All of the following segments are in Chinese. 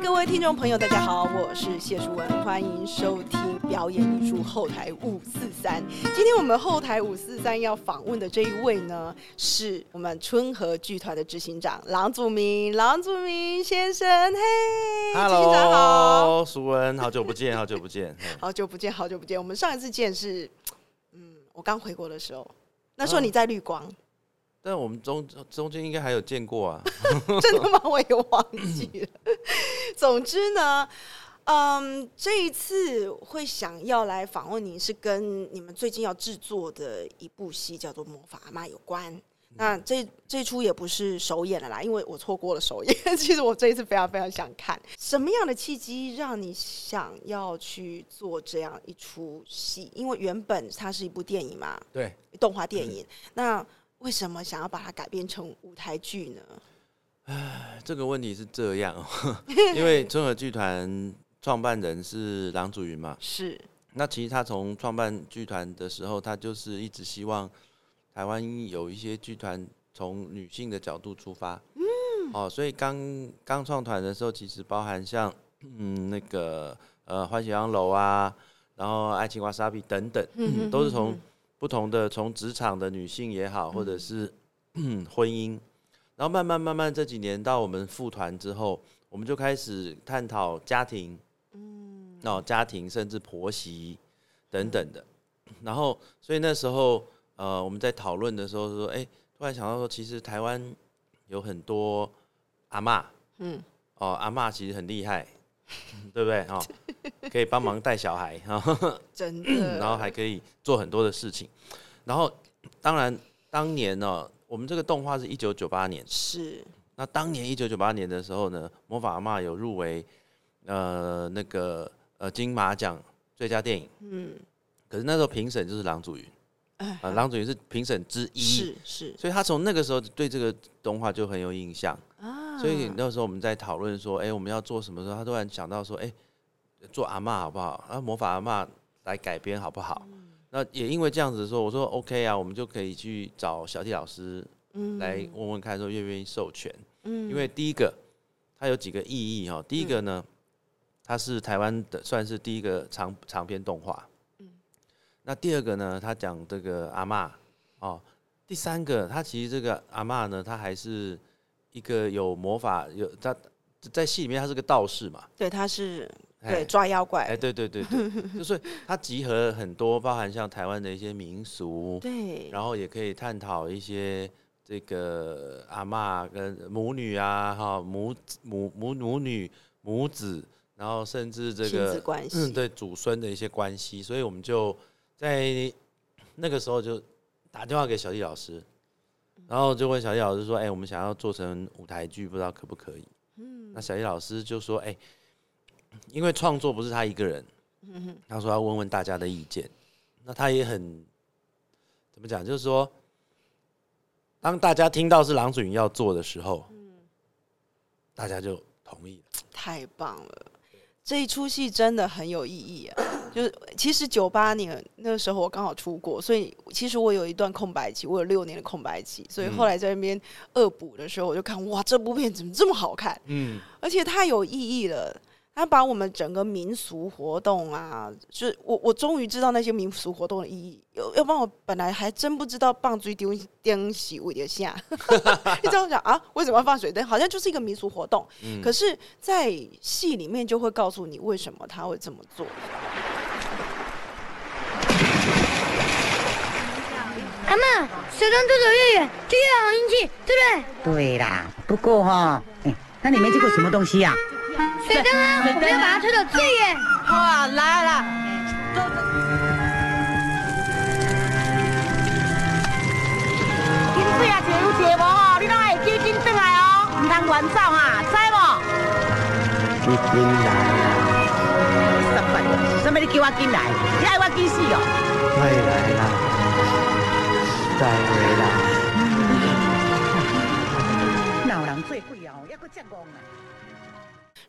各位听众朋友，大家好，我是谢淑文，欢迎收听表演艺术后台五四三。今天我们后台五四三要访问的这一位呢，是我们春和剧团的执行长郎祖明，郎祖明先生，嘿，执行长好，Hello，淑文，好久不见，好久不见。好久不见，好久不见。我们上一次见是，嗯，我刚回国的时候，那时候嗯你在绿光，但我们中中间应该还有见过啊。真的吗？我也忘记了。总之呢，嗯，这一次会想要来访问你，是跟你们最近要制作的一部戏叫做《魔法阿妈》有关。那这这出也不是首演了啦，因为我错过了首演。其实我这一次非常非常想看，什么样的契机让你想要去做这样一出戏？因为原本它是一部电影嘛，对，动画电影。那为什么想要把它改编成舞台剧呢？这个问题是这样哦，因为春和剧团创办人是郎祖云嘛，是那其实他从创办剧团的时候，他就是一直希望台湾有一些剧团从女性的角度出发。嗯，哦，所以刚刚创团的时候，其实包含像嗯那个呃欢喜洋楼啊，然后爱情瓦莎比等等，嗯都是从不同的从职场的女性也好，或者嗯是 婚姻，然后慢慢慢慢这几年到我们复团之后，我们就开始探讨家庭，嗯，哦，家庭甚至婆媳等等的，然后所以那时候呃我们在讨论的时候说，哎、突然想到说，其实台湾有很多阿嬷，嗯。哦，阿嬷其实很厉害，对不对？哦，可以帮忙带小孩，哈、真的，然后还可以做很多的事情。然后，当然当年呢、我们这个动画是一九九八年，是那当年一九九八年的时候呢，《魔法阿妈》有入围呃那个呃金马奖最佳电影，嗯可是那时候评审就是郎祖云，哎啊，郎祖云是评审之一，是是所以他从那个时候对这个动画就很有印象。啊，所以那时候我们在讨论说，哎、我们要做什么时候，他突然想到说，哎、做阿嬷好不好？啊，魔法阿嬷来改编好不好？那也因为这样子说，我说 OK 啊，我们就可以去找小弟老师嗯来问问看，说愿不愿意授权？嗯因为第一个，它有几个意义哈。第一个呢，它是台湾的算是第一个长长篇动画。那第二个呢，他讲这个阿嬷哦。第三个，他其实这个阿嬷呢，他还是一个有魔法，有他在戏里面他是个道士嘛。对他是哎。对抓妖怪。哎，对对对对，就是他集合了很多，包含像台湾的一些民俗，对，然后也可以探讨一些这个阿妈跟母女啊，哈母子母母母女母子，然后甚至这个关系。嗯对祖孙的一些关系，所以我们就在那个时候就打电话给小弟老师，然后就问小叶老师说：“哎、我们想要做成舞台剧，不知道可不可以？”嗯那小叶老师就说：“哎、因为创作不是他一个人，嗯他说要问问大家的意见。那他也很怎么讲，就是说，当大家听到是郎祖云要做的时候，嗯大家就同意了。太棒了。这一出戏真的很有意义啊！就是其实九八年那个时候我刚好出国，所以其实我有一段空白期，我有六年的空白期，所以嗯后来在那边恶补的时候，我就看哇，这部片怎么这么好看？嗯，而且太有意义了。他把我们整个民俗活动啊，就是我我终于知道那些民俗活动的意义。要要不然我本来还真不知道棒槌丢丢洗我的下，你这样讲啊？为什么要放水灯？好像就是一个民俗活动。嗯可是，在戏里面就会告诉你为什么他会这么做。阿妈，水灯推走越远，就越好运气，对不对对啦，不过哈、哎，那里面这个什么东西呀、对？水灯啊，我们要把它推到最远。哇，来了！经费啊，钱有钱无吼，你拢爱记紧转来哦，唔通乱走啊，知无？你紧来啊！什么？什么？你叫我紧来？你爱我紧死哦？快来啦！再回啦！哪有人最贵哦？还佫遮戆啊！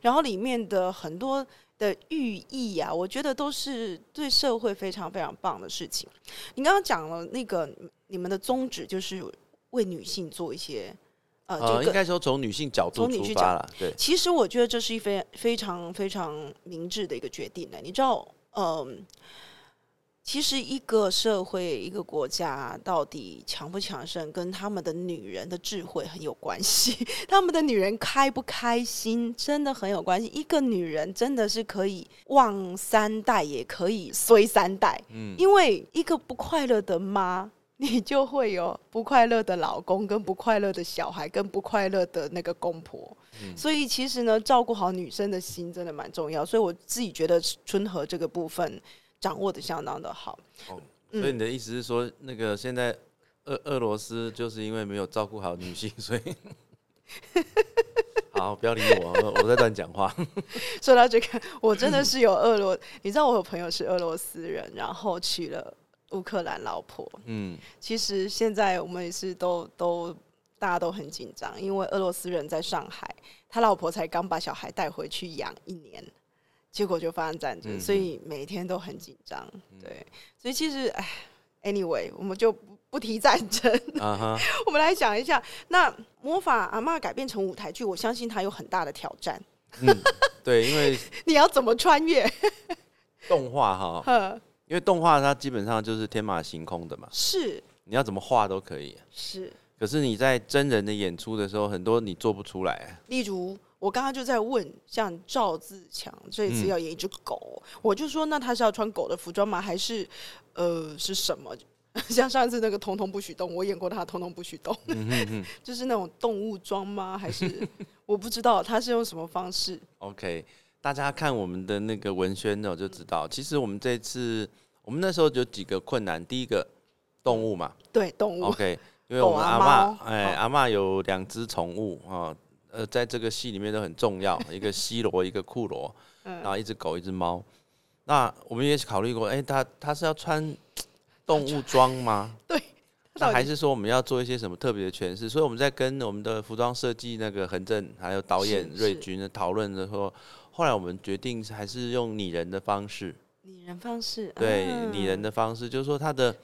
然后里面的很多的寓意啊，我觉得都是对社会非常非常棒的事情。你刚刚讲了那个你们的宗旨就是为女性做一些呃，呃，这个应该说从女性角度从女性角出发了，对，其实我觉得这是一非非常非常明智的一个决定呢。你知道，嗯、其实一个社会、一个国家到底强不强盛，跟他们的女人的智慧很有关系。他们的女人开不开心，真的很有关系。一个女人真的是可以旺三代，也可以衰三代。嗯，因为一个不快乐的妈，你就会有不快乐的老公，跟不快乐的小孩，跟不快乐的那个公婆。嗯所以其实呢，照顾好女生的心真的蛮重要。所以我自己觉得春和这个部分掌握的相当的好。哦，嗯所以你的意思是说，那个现在俄俄罗斯就是因为没有照顾好女性，所以 好，不要理我，我我在乱讲话。说到这个，我真的是有俄罗，你知道我有朋友是俄罗斯人，然后娶了乌克兰老婆。嗯，其实现在我们也是都都大家都很紧张，因为俄罗斯人在上海，他老婆才刚把小孩带回去养一年，结果就发生战争，嗯所以每天都很紧张。对，所以其实哎，anyway，我们就不不提战争，我们来讲一下，那魔法阿妈改编成舞台剧，我相信它有很大的挑战。嗯，对，因为 你要怎么穿越？动画哈，呵，因为动画它基本上就是天马行空的嘛，是你要怎么画都可以。是，可是你在真人的演出的时候，很多你做不出来。例如，我刚刚就在问，像赵自强这一次嗯要演一只狗，我就说，那他是要穿狗的服装吗？还是呃是什么？像上次那个《通通不许动》，我演过他《通通不许动》，嗯哼哼 就是那种动物装吗？还是我不知道他是用什么方式？，OK，大家看我们的那个文宣呢，就知道，其实我们这次我们那时候有几个困难。第一个，动物嘛对，动物。，OK，因为我们阿猫嬷，哎，哦阿嬷有两只宠物啊，呃，在这个戏里面都很重要，一个西罗，一个库罗，然后一只狗，一只猫。那我们也考虑过，哎，他他是要穿 动物装吗？对，那还是说我们要做一些什么特别的诠释？所以我们在跟我们的服装设计那个恒正还有导演瑞军的讨论的时候，后来我们决定还是用拟人的方式，拟人方式，对啊拟人的方式，就是说他的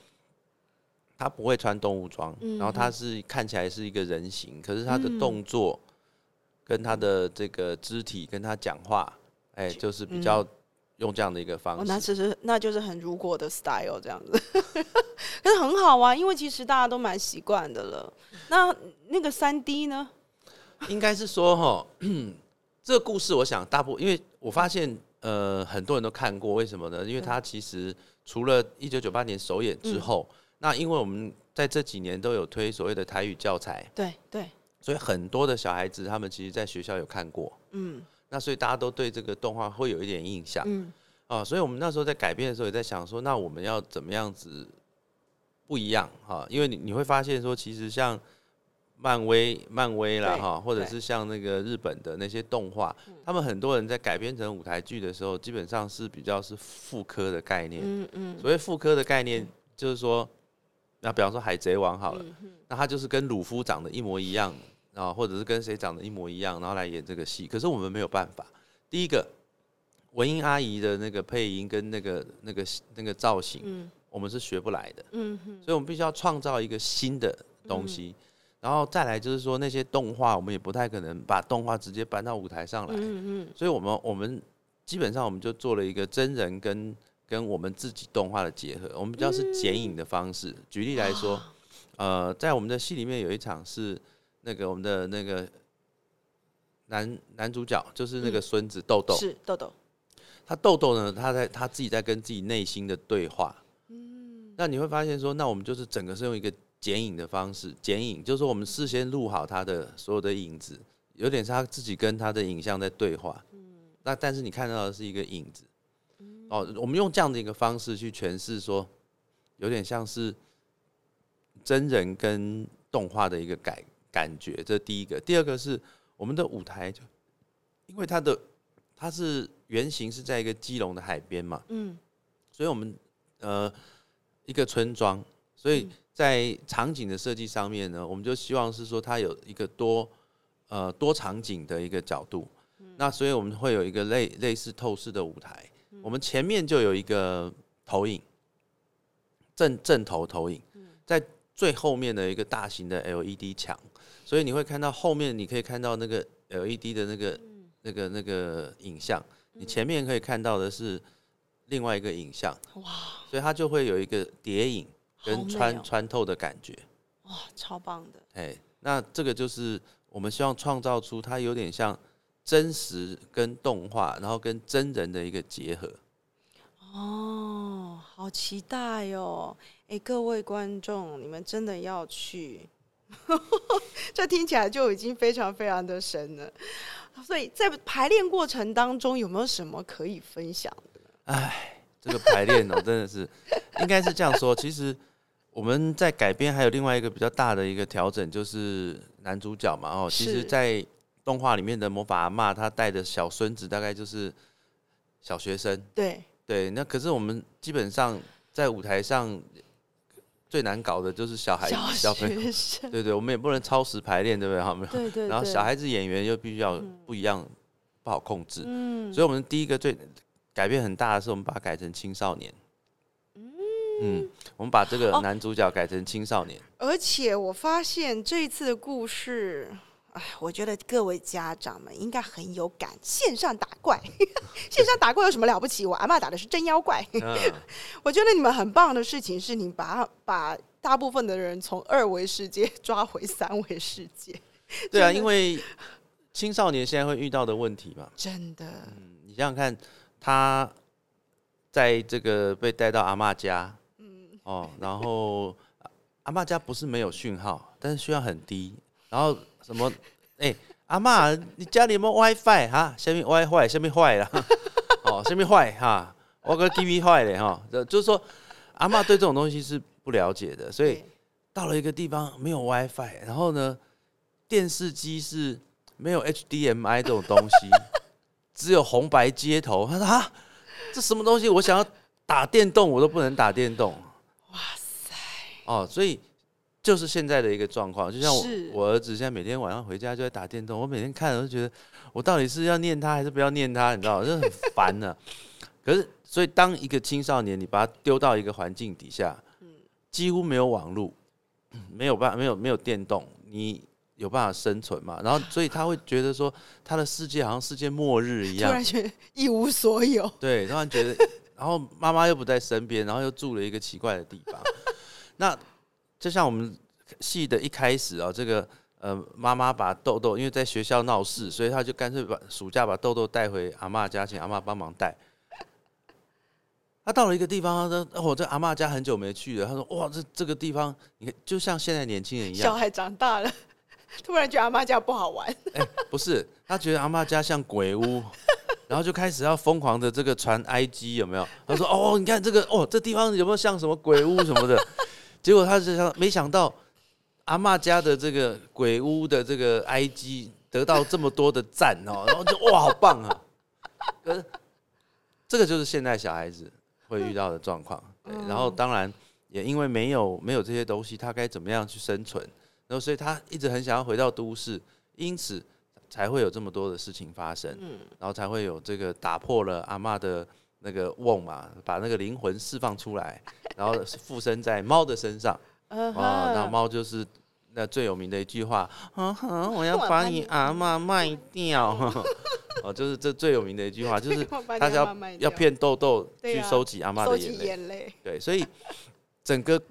他不会穿动物装，嗯然后他是看起来是一个人形，可是他的嗯动作跟他的这个肢体跟他讲话，哎，就是比较用这样的一个方嗯哦，式。那其实那就是很如果的 style 这样子，可是很好啊，因为其实大家都蛮习惯的了。那那个三 D 呢？应该是说哈，这个故事我想大部，因为我发现呃很多人都看过，为什么呢？因为它其实除了一九九八年首演之后，那因为我们在这几年都有推所谓的台语教材，对对，所以很多的小孩子他们其实在学校有看过，嗯那所以大家都对这个动画会有一点印象嗯，啊，所以我们那时候在改编的时候也在想说，那我们要怎么样子不一样哈？因为你你会发现说，其实像漫威、漫威啦哈，或者是像那个日本的那些动画，他们很多人在改编成舞台剧的时候，基本上是比较是复刻的概念。嗯嗯，所谓复刻的概念，就是说，那比方说《海贼王》好了，嗯那他就是跟鲁夫长得一模一样啊，或者是跟谁长得一模一样，然后来演这个戏。可是我们没有办法。第一个，文英阿姨的那个配音跟那个那个那个造型，嗯我们是学不来的，所以我们必须要创造一个新的东西。然后再来就是说，那些动画我们也不太可能把动画直接搬到舞台上来，嗯嗯所以我们我们基本上我们就做了一个真人跟跟我们自己动画的结合，我们比较是剪影的方式。举例来说，呃，在我们的戏里面有一场是那个我们的那个男男主角，就是那个孙子豆豆，是豆豆，他豆豆呢，他在他自己在跟自己内心的对话。嗯那你会发现说，那我们就是整个是用一个剪影的方式，剪影就是说我们事先录好他的所有的影子，有点是他自己跟他的影像在对话。嗯那但是你看到的是一个影子。哦，我们用这样的一个方式去诠释说，有点像是真人跟动画的一个感感觉，这是第一个。第二个是我们的舞台就，因为它的它是原型是在一个基隆的海边嘛，嗯。所以我们呃一个村庄，所以在场景的设计上面呢，我们就希望是说它有一个多呃多场景的一个角度，那所以我们会有一个类类似透视的舞台，我们前面就有一个投影，正正头投影，在最后面的一个大型的 LED 墙，所以你会看到后面，你可以看到那个 LED 的那个、那个、那个影像，你前面可以看到的是另外一个影像，哇所以它就会有一个叠影跟穿、哦穿透的感觉。哇，超棒的，哎，那这个就是我们希望创造出它有点像真实跟动画，然后跟真人的一个结合。哦，好期待哦！哎，各位观众，你们真的要去，这听起来就已经非常非常的神了。所以在排练过程当中，有没有什么可以分享的？哎，这个排练哦，真的是 应该是这样说。其实我们在改编还有另外一个比较大的一个调整，就是男主角嘛哦，其实，在动画里面的魔法阿嬷，她带的小孙子大概就是小学生。对，对，那可是我们基本上在舞台上最难搞的就是小孩小小朋友。对对，我们也不能超时排练，对不对？好没有。对对，对 然后小，孩子演员又必须要不一样，不好控制。嗯，所以，我们第一个最改变很大的是，我们把它改成青少年。嗯，我们把这个哦男主角改成青少年。而且我发现这一次的故事，哎，我觉得各位家长们应该很有感。线上打怪，线上打怪有什么了不起？我阿嬷打的是真妖怪。嗯，我觉得你们很棒的事情是你把把大部分的人从二维世界 抓回三维世界，对啊，因为青少年现在会遇到的问题嘛，真的，嗯，你想想看，他在这个被带到阿嬷家，嗯哦，然后阿嬷家不是没有讯号，但是讯号很低，然后什么，哎、阿妈，你家里有没有 WiFi 哈？下面 WiFi 下面坏了，哦，下面坏哈，我个 TV 坏了哈，就就是说阿妈对这种东西是不了解的，所以到了一个地方没有 WiFi，然后呢，电视机是没有 HDMI 这种东西，只有红白接头。他说啊，这什么东西？我想要打电动，我都不能打电动。哇塞，哦，所以就是现在的一个状况。就像我我儿子现在每天晚上回家就在打电动，我每天看我都觉得，我到底是要念他还是不要念他？你知道，就很烦呢。可是，所以当一个青少年，你把他丢到一个环境底下，几乎没有网络，没有办法，没有没有电动，你有办法生存嘛？然后，所以他会觉得说，他的世界好像世界末日一样突然，觉得一无所有，对，突然觉得，然后妈妈又不在身边，然后又住了一个奇怪的地方。那就像我们戏的一开始啊、这个呃，妈妈把豆豆因为在学校闹事，所以他就干脆把暑假把豆豆带回阿妈家，请阿妈帮忙带。他到了一个地方，他说：“哦，我这阿妈家很久没去了。”他说：“哇，这这个地方，你看，就像现在年轻人一样，小孩长大了，突然觉得阿妈家不好玩，哎、不是，他觉得阿妈家像鬼屋，然后就开始要疯狂的这个传 IG 有没有？他说哦，你看这个哦，这地方有没有像什么鬼屋什么的？结果他就想没想到阿嬷家的这个鬼屋的这个 IG 得到这么多的赞哦，然后就哇好棒啊！可是这个就是现在小孩子会遇到的状况，对，然后当然也因为没有没有这些东西，他该怎么样去生存？然后所以他一直很想要回到都市，因此才会有这么多的事情发生，嗯然后才会有这个打破了阿嬷的那个瓮嘛，把那个灵魂释放出来，然后附身在猫的身上。嗯哦，那哼，猫就是那最有名的一句话，我要把你阿妈卖掉。哦，就是这最有名的一句话，就是我 把你他要骗豆豆去收集阿妈的眼泪。眼泪，对，所以整个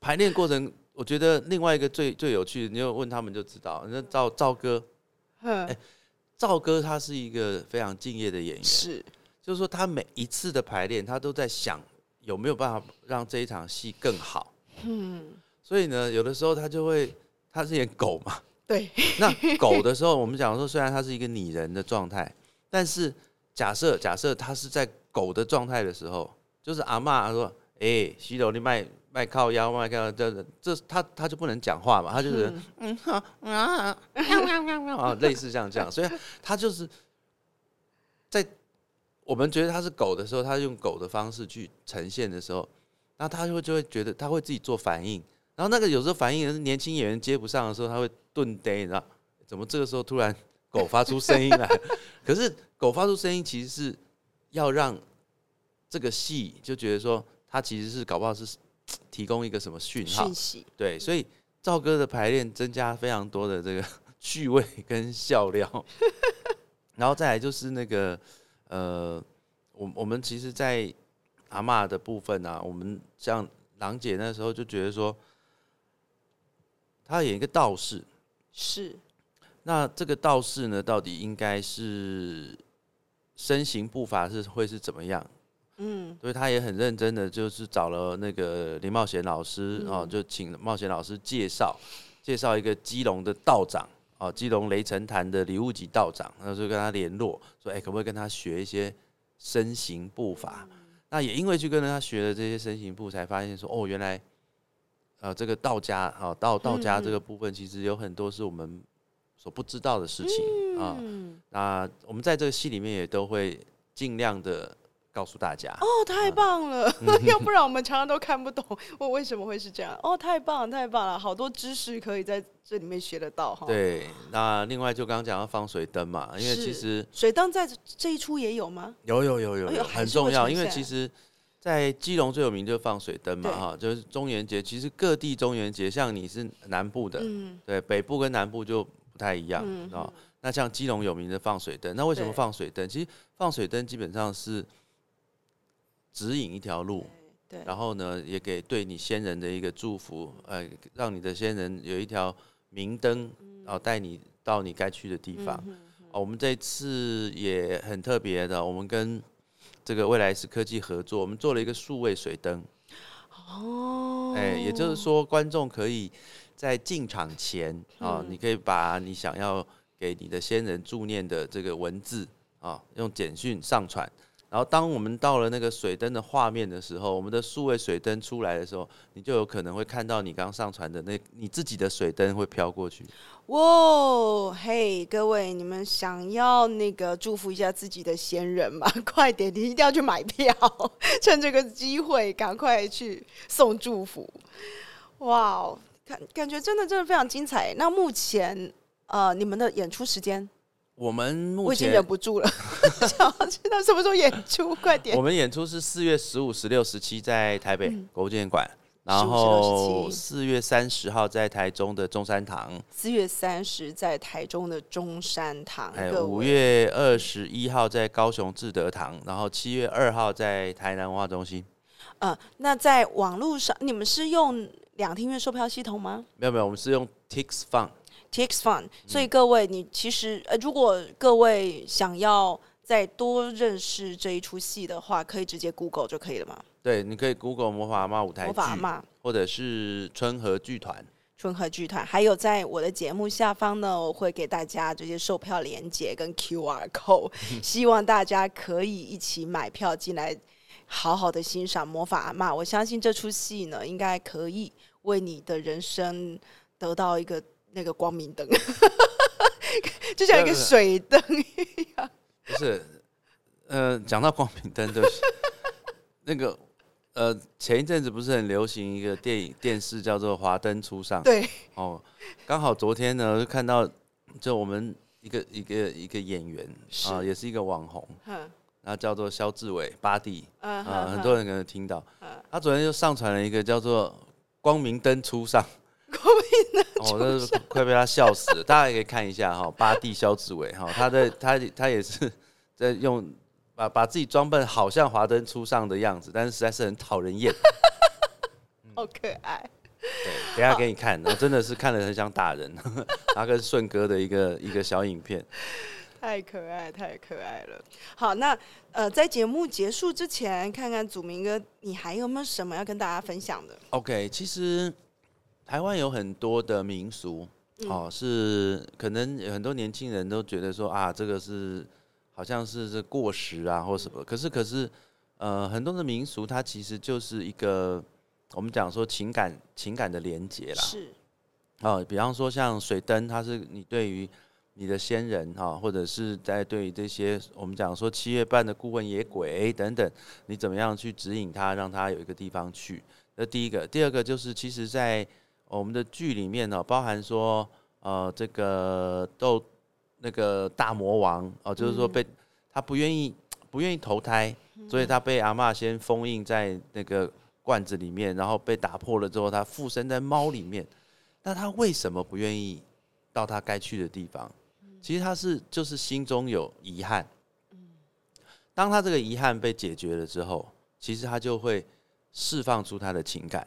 排练过程，我觉得另外一个最最有趣的，你就问他们就知道。那赵赵哥，哼，赵哥他是一个非常敬业的演员，是，就是说他每一次的排练，他都在想有没有办法让这一场戏更好。嗯，所以呢，有的时候他就会，他是演狗嘛，对，那狗的时候，我们讲说，虽然它是一个拟人的状态，但是假设假设他是在狗的状态的时候，就是阿嬷说：“哎、西楼你卖卖靠腰，卖靠腰，这这他他就不能讲话嘛，他就是嗯。哈啊啊，类似像这样，所以他就是在我们觉得他是狗的时候，他用狗的方式去呈现的时候，那他就会就会觉得他会自己做反应，然后那个有时候反应是年轻演员接不上的时候，他会顿呆，你知道？怎么这个时候突然狗发出声音来？可是狗发出声音其实是要让这个戏就觉得说，他其实是搞不好是提供一个什么讯号讯。息，对，所以赵哥的排练增加非常多的这个趣味跟笑料，然后再来就是那个呃，我我们其实，在阿嬷的部分啊，我们像郎姐那时候就觉得说，她演一个道士，是。那这个道士呢，到底应该是身形步伐是会是怎么样？嗯。所以他也很认真的，就是找了那个林茂贤老师哦，嗯就请茂贤老师介绍介绍一个基隆的道长哦，基隆雷神坛的礼物级道长，然后就跟他联络，说哎、可不可以跟他学一些身形步伐？那也因为去跟他学了这些身形步，才发现说哦，原来呃这个道家哦道道家这个部分，其实有很多是我们所不知道的事情啊。嗯，那我们在这个戏里面也都会尽量的告诉大家。哦，太棒了！要不然我们常常都看不懂我为什么会是这样。哦，太棒了，太棒了，好多知识可以在这里面学得到哈。，对，那另外就刚刚讲到放水灯嘛，因为其实水灯在这一出也有吗？有有有有很重要，因为其实，在基隆最有名就是放水灯嘛哈，就是中元节。其实各地中元节，像你是南部的，嗯对，北部跟南部就不太一样。那像基隆有名的放水灯，那为什么放水灯？其实放水灯基本上是指引一条路，对，然后呢，也给对你先人的一个祝福，呃，让你的先人有一条明灯，然后带你到你该去的地方。嗯哦，我们这次也很特别的，我们跟这个未来是科技合作，我们做了一个数位水灯。哦，哎、也就是说，观众可以在进场前啊、嗯你可以把你想要给你的先人助念的这个文字啊，用简讯上传。然后，当我们到了那个水灯的画面的时候，我们的数位水灯出来的时候，你就有可能会看到你刚上传的那你自己的水灯会飘过去。哇，嘿，各位，你们想要那个祝福一下自己的先人吗？快点，你一定要去买票，趁这个机会赶快去送祝福。哇哦，感感觉真的真的非常精彩。那目前呃，你们的演出时间，我们目我已经前忍不住了，想要知道什么时候演出，快点我。们演出是四月十五、十六、十七在台北嗯国建馆，15然16后四月三十号在台中的中山堂，四月三十在台中的中山堂，各还有五月二十一号在高雄志德堂，然后七月二号在台南文化中心。呃，那在网络上，你们是用两厅院售票系统吗？没有没有，我们是用 Tix Fun。Tix Fun，所以嗯各位，你其实呃，如果各位想要再多认识这一出戏的话，可以直接 Google 就可以了嘛。对，你可以 Google 魔法阿妈舞台魔法阿剧，嬷或者是春和剧团。春和剧团，还有在我的节目下方呢，我会给大家这些售票链接跟 QR code，希望大家可以一起买票进来，好好的欣赏魔法阿妈。我相信这出戏呢，应该可以为你的人生得到一个那个光明灯，就像一个水灯一样。不是，呃，讲到光明灯，就是，那个呃，前一阵子不是很流行一个电影电视叫做《华灯初上》。对，哦，刚好昨天呢，就看到就我们一个一个一个演员啊、是也是一个网红，哼，然后叫做肖志伟巴蒂嗯啊，哼很多人可能听到嗯。他昨天就上传了一个叫做“光明灯初上”，光明灯哦，那是快被他笑死了。大家也可以看一下哈，八弟肖志伟哈，他在他他也是在用把把自己装扮好像华灯初上的样子，但是实在是很讨人厌。好可爱。对，等下给你看，我真的是看了很想打人。他跟顺哥的一个一个小影片，太可爱，太可爱了。好，那呃，在节目结束之前，看看祖明哥，你还有没有什么要跟大家分享的？OK，其实台湾有很多的民俗，哦，是可能很多年轻人都觉得说啊，这个是好像是这过时啊或什么，可是可是呃，很多的民俗它其实就是一个我们讲说情感情感的连接啦，是，哦，比方说像水灯，它是你对于你的先人哈、或者是在对于这些我们讲说七月半的孤魂野鬼等等，你怎么样去指引他，让他有一个地方去？那第一个，第二个就是其实，在我们的剧里面呢、包含说呃这个斗那个大魔王哦、就是说嗯被、他不愿意不愿意投胎，所以他被阿嬷先封印在那个。罐子里面，然后被打破了之后，他附身在猫里面。那他为什么不愿意到他该去的地方？其实他是就是心中有遗憾。当他这个遗憾被解决了之后，其实他就会释放出他的情感。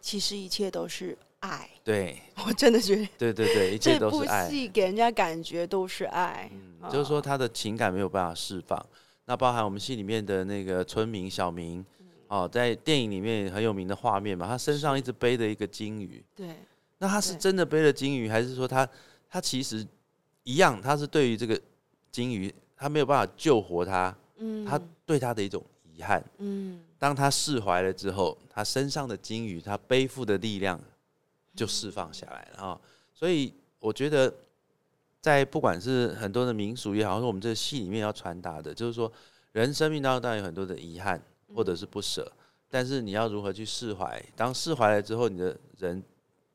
其实一切都是爱，对，我真的觉得对对对，一切都是爱。戏给人家感觉都是爱。嗯，就是说他的情感没有办法释放。那包含我们戏里面的那个村民小明，哦，在电影里面很有名的画面嘛，他身上一直背着一个金鱼。对，那他是真的背了金鱼，还是说他他其实一样？他是对于这个金鱼，他没有办法救活他，嗯他对他的一种遗憾。嗯当他释怀了之后，他身上的金鱼，他背负的力量就释放下来了啊！所以我觉得，在不管是很多的民俗也好，或者我们这个戏里面要传达的，就是说，人生命当中当然有很多的遗憾或者是不舍，但是你要如何去释怀？当释怀了之后，你的人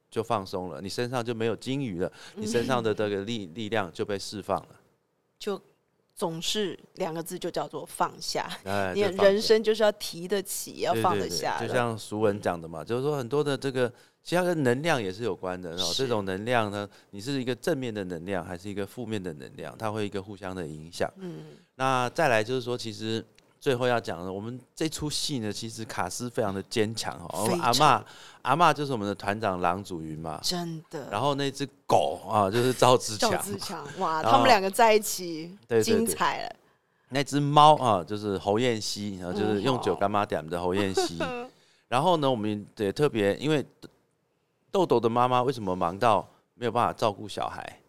就放松了，你身上就没有金鱼了，你身上的这个力力量就被释放了。就总是两个字，就叫做放下。哎，你人生就是要提得起，要放得下。就像俗文讲的嘛，就是说很多的这个，其实它跟能量也是有关的。然后这种能量呢，你是一个正面的能量，还是一个负面的能量，它会一个互相的影响。嗯，那再来就是说，其实最后要讲的，我们这出戏呢，其实卡斯非常的坚强哦。阿非常嬷阿嬷就是我们的团长郎祖云嘛，真的。然后那只狗啊，就是赵自赵强，自强，哇，他们两个在一起，精彩了。那只猫啊，就是侯彦希，然后就是嗯用酒好干妈点的侯彦希。然后呢，我们也特别，因为豆豆的妈妈为什么忙到没有办法照顾小孩？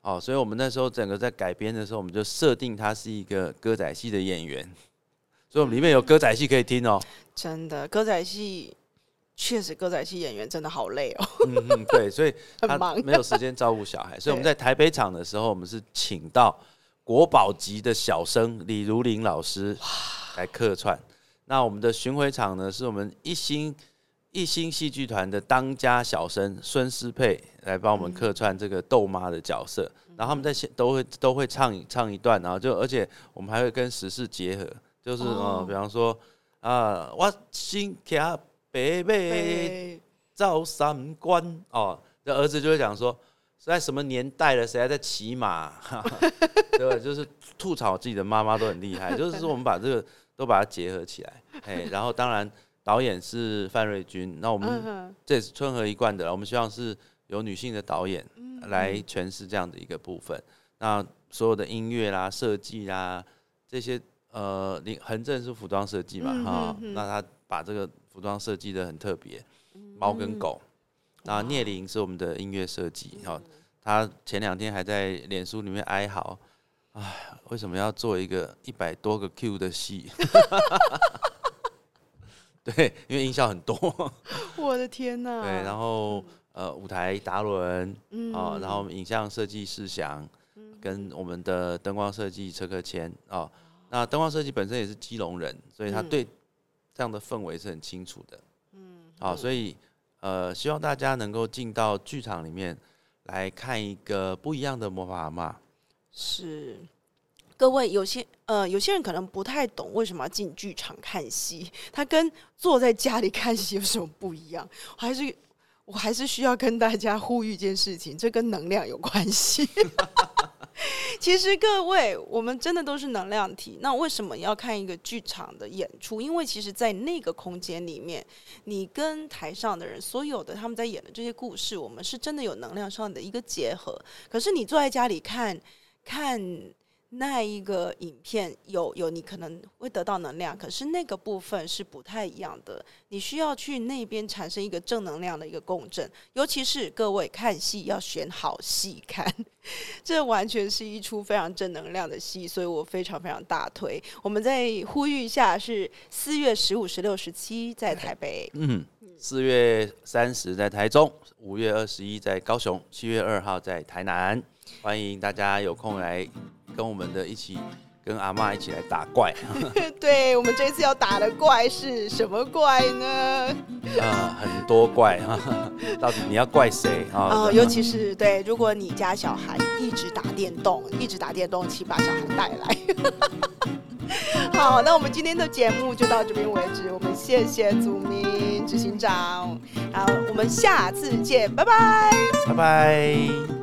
哦，所以我们那时候整个在改编的时候，我们就设定他是一个歌仔戏的演员，所以我们里面有歌仔戏可以听哦。真的，歌仔戏确实，歌仔戏演员真的好累哦。嗯嗯，对，所以 他没有时间照顾小孩，所以我们在台北场的时候，我们是请到国宝级的小生李如林老师来客串。那我们的巡回场呢，是我们一星一星戏剧团的当家小生孙思佩来帮我们客串这个豆妈的角色，然后他们在现都会都会唱一唱一段，然后就而且我们还会跟时事结合，就是哦呃，比方说啊，我心骑白马。对，赵三关哦，这儿子就会讲说，在什么年代了，谁还在骑马？对吧？就是吐槽自己的妈妈都很厉害，就是说我们把这个都把它结合起来，哎，然后当然导演是范瑞君，那我们这也是春和一贯的，我们希望是有女性的导演嗯来诠释这样的一个部分。那所有的音乐啦、设计啦这些，呃，林恒正是服装设计嘛，嗯哈、那他把这个服装设计的很特别，猫跟狗。那聂林是我们的音乐设计，哈、他前两天还在脸书里面哀嚎，哎，为什么要做一个一百多个 Q 的戏？对，因为音效很多。我的天哪！对，然后呃，舞台达伦嗯哦，然后影像设计世祥，跟我们的灯光设计车克谦哦，那灯光设计本身也是基隆人，所以他嗯对这样的氛围是很清楚的。嗯，好，所以呃，希望大家能够进到剧场里面来看一个不一样的魔法阿妈。是各位有些呃，有些人可能不太懂为什么要进剧场看戏，他跟坐在家里看戏有什么不一样？还是我还是需要跟大家呼吁一件事情，这跟能量有关系。其实各位，我们真的都是能量体。那为什么要看一个剧场的演出？因为其实，在那个空间里面，你跟台上的人，所有的他们在演的这些故事，我们是真的有能量上的一个结合。可是你坐在家里看，看那一个影片，有有你可能会得到能量，可是那个部分是不太一样的。你需要去那边产生一个正能量的一个共振，尤其是各位看戏要选好戏看，这完全是一出非常正能量的戏，所以我非常非常大推。我们再呼吁一下，是四月十五、十六、十七在台北，嗯，四月三十在台中，五月二十一在高雄，七月二号在台南，欢迎大家有空来跟我们的一起跟阿妈一起来打怪。对我们这次要打的怪是什么怪呢？呃，很多怪哈，到底你要怪谁啊？哦，尤其是对，如果你家小孩一直打电动，一直打电动，请把小孩带来。好，那我们今天的节目就到这边为止，我们谢谢祖明执行长，好，我们下次见，拜拜。拜拜。